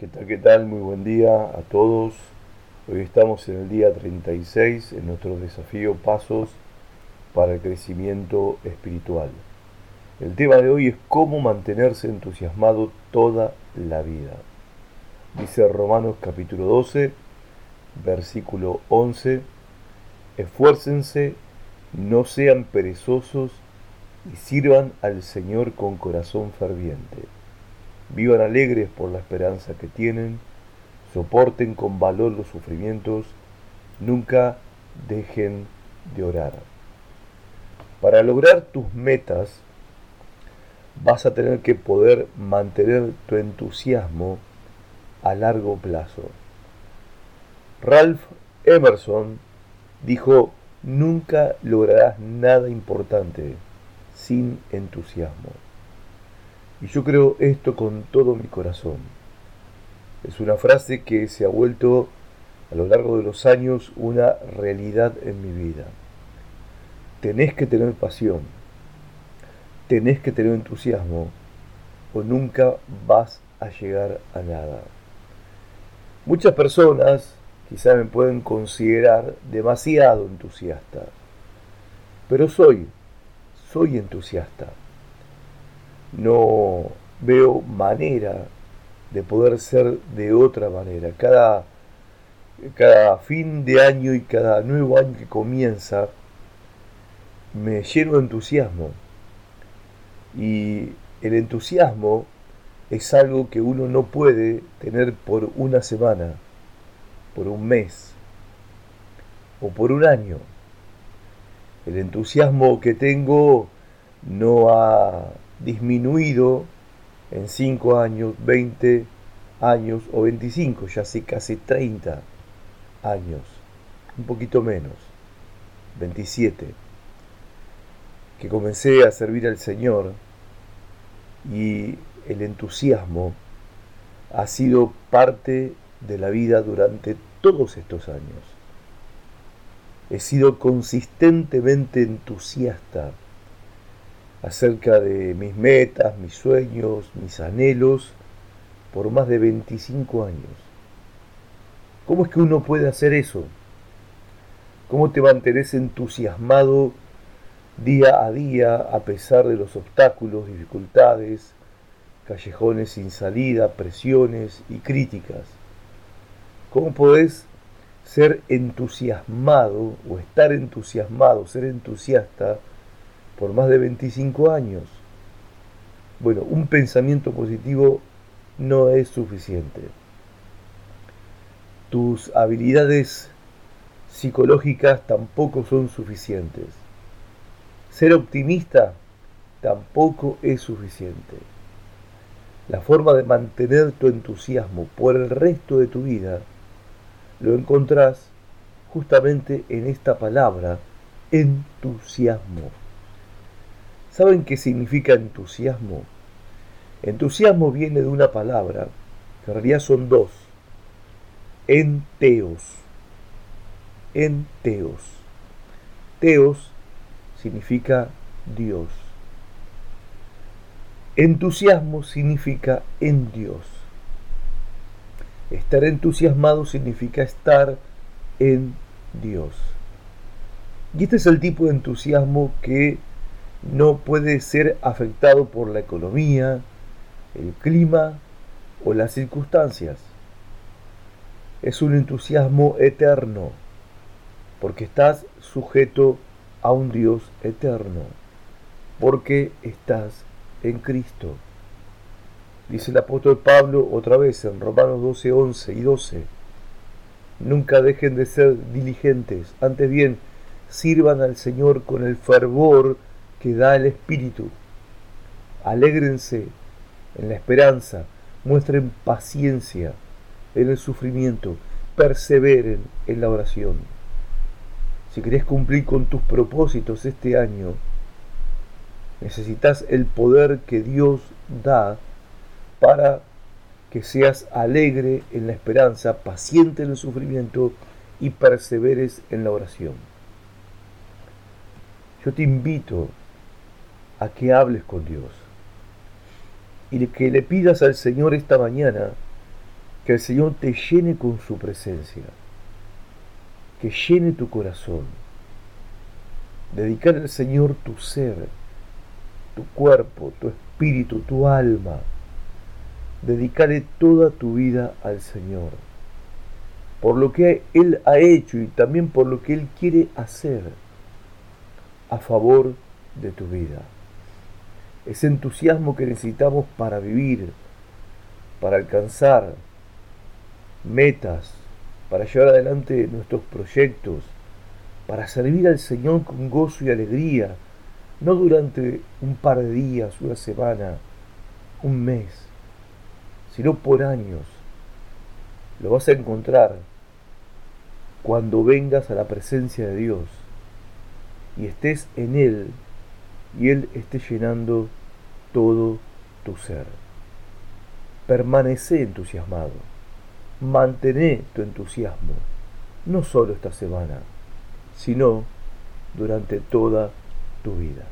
¿Qué tal? ¿Qué tal? Muy buen día a todos. Hoy estamos en el día 36 en nuestro desafío Pasos para el Crecimiento Espiritual. El tema de hoy es cómo mantenerse entusiasmado toda la vida. Dice Romanos capítulo 12, versículo 11, esfuércense, no sean perezosos y sirvan al Señor con corazón ferviente Vivan alegres por la esperanza que tienen, soporten con valor los sufrimientos, nunca dejen de orar. Para lograr tus metas, vas a tener que poder mantener tu entusiasmo a largo plazo. Ralph Emerson dijo, nunca lograrás nada importante sin entusiasmo. Y yo creo esto con todo mi corazón. Es una frase que se ha vuelto a lo largo de los años una realidad en mi vida. Tenés que tener pasión, tenés que tener entusiasmo o nunca vas a llegar a nada. Muchas personas quizá me pueden considerar demasiado entusiasta, pero soy, soy entusiasta no veo manera de poder ser de otra manera. Cada, cada fin de año y cada nuevo año que comienza, me lleno de entusiasmo. Y el entusiasmo es algo que uno no puede tener por una semana, por un mes o por un año. El entusiasmo que tengo no ha disminuido en 5 años, 20 años o 25, ya hace casi 30 años, un poquito menos, 27, que comencé a servir al Señor y el entusiasmo ha sido parte de la vida durante todos estos años. He sido consistentemente entusiasta acerca de mis metas, mis sueños, mis anhelos por más de 25 años. ¿Cómo es que uno puede hacer eso? ¿Cómo te mantienes entusiasmado día a día a pesar de los obstáculos, dificultades, callejones sin salida, presiones y críticas? ¿Cómo podés ser entusiasmado o estar entusiasmado, ser entusiasta por más de 25 años. Bueno, un pensamiento positivo no es suficiente. Tus habilidades psicológicas tampoco son suficientes. Ser optimista tampoco es suficiente. La forma de mantener tu entusiasmo por el resto de tu vida lo encontrás justamente en esta palabra, entusiasmo. ¿Saben qué significa entusiasmo? Entusiasmo viene de una palabra, que en realidad son dos. Enteos. Enteos. Teos significa Dios. Entusiasmo significa en Dios. Estar entusiasmado significa estar en Dios. Y este es el tipo de entusiasmo que no puede ser afectado por la economía, el clima o las circunstancias. Es un entusiasmo eterno, porque estás sujeto a un Dios eterno, porque estás en Cristo. Dice el apóstol Pablo otra vez en Romanos 12, 11 y 12. Nunca dejen de ser diligentes, antes bien, sirvan al Señor con el fervor que da el Espíritu. Alégrense en la esperanza, muestren paciencia en el sufrimiento, perseveren en la oración. Si querés cumplir con tus propósitos este año, necesitas el poder que Dios da para que seas alegre en la esperanza, paciente en el sufrimiento y perseveres en la oración. Yo te invito a que hables con Dios y que le pidas al Señor esta mañana Que el Señor te llene con su presencia, que llene tu corazón. Dedicar al Señor tu ser, tu cuerpo, tu espíritu, tu alma. Dedicarle toda tu vida al Señor, por lo que Él ha hecho y también por lo que Él quiere hacer a favor de tu vida. Ese entusiasmo que necesitamos para vivir, para alcanzar metas, para llevar adelante nuestros proyectos, para servir al Señor con gozo y alegría, no durante un par de días, una semana, un mes, sino por años. Lo vas a encontrar cuando vengas a la presencia de Dios y estés en Él y Él esté llenando todo tu ser. Permanece entusiasmado, mantén tu entusiasmo, no solo esta semana, sino durante toda tu vida.